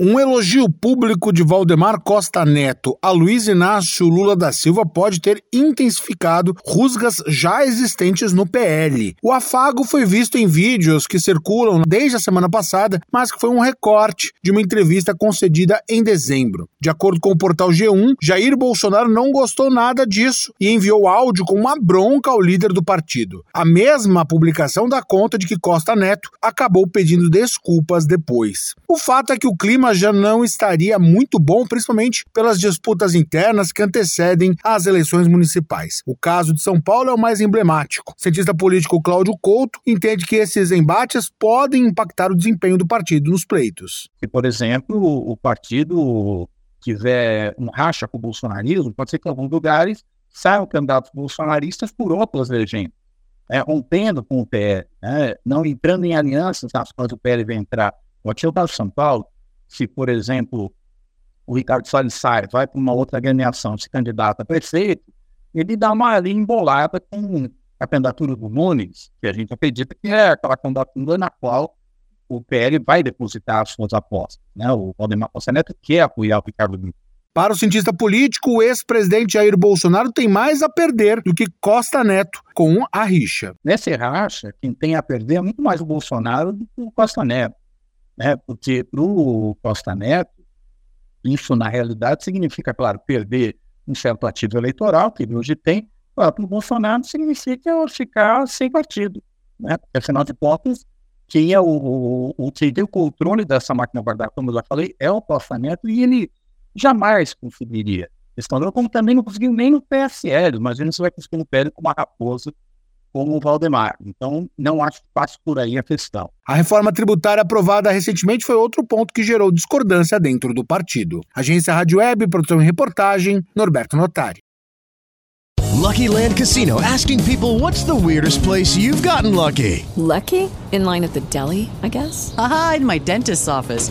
Um elogio público de Valdemar Costa Neto a Luiz Inácio Lula da Silva pode ter intensificado rusgas já existentes no PL. O afago foi visto em vídeos que circulam desde a semana passada, mas que foi um recorte de uma entrevista concedida em dezembro. De acordo com o portal G1, Jair Bolsonaro não gostou nada disso e enviou áudio com uma bronca ao líder do partido. A mesma publicação dá conta de que Costa Neto acabou pedindo desculpas depois. O fato é que o clima clima já não estaria muito bom, principalmente pelas disputas internas que antecedem as eleições municipais. O caso de São Paulo é o mais emblemático. O cientista político Cláudio Couto entende que esses embates podem impactar o desempenho do partido nos pleitos. Se, por exemplo, o partido tiver um racha com o bolsonarismo, pode ser que em alguns lugares saiam candidatos bolsonaristas por outras legends, né, rompendo com o PL, né, não entrando em alianças nas quais o PL vai entrar. É o caso de São Paulo, se, por exemplo, o Ricardo Salles sai, vai para uma outra agremiação, se candidata a prefeito, ele dá uma linha embolada com a candidatura do Nunes, que a gente acredita que é aquela candidatura na qual o PL vai depositar as suas apostas. Né? O Valdemar Costa Neto quer apoiar o Ricardo Nunes. Para o cientista político, o ex-presidente Jair Bolsonaro tem mais a perder do que Costa Neto com a rixa. Nessa racha, quem tem a perder é muito mais o Bolsonaro do que o Costa Neto né? Porque para o Costa Neto, isso na realidade significa, claro, perder um certo ativo eleitoral, que ele hoje tem, para o Bolsonaro significa ficar sem partido, né? Porque, afinal de contas, quem é o, o, o que tem o controle dessa máquina guardada, como eu já falei, é o Costa Neto, e ele jamais conseguiria. Estando como também não conseguiu nem no PSL, mas ele vai conseguir no PL com uma raposa como o Valdemar. Então, não acho que passe por aí a questão. A reforma tributária aprovada recentemente foi outro ponto que gerou discordância dentro do partido. Agência Rádio Web, produção e reportagem, Norberto Notari. Lucky Land Casino asking people what's the weirdest place you've gotten lucky? Lucky? In line at the deli, I guess? Aha, in my dentist's office.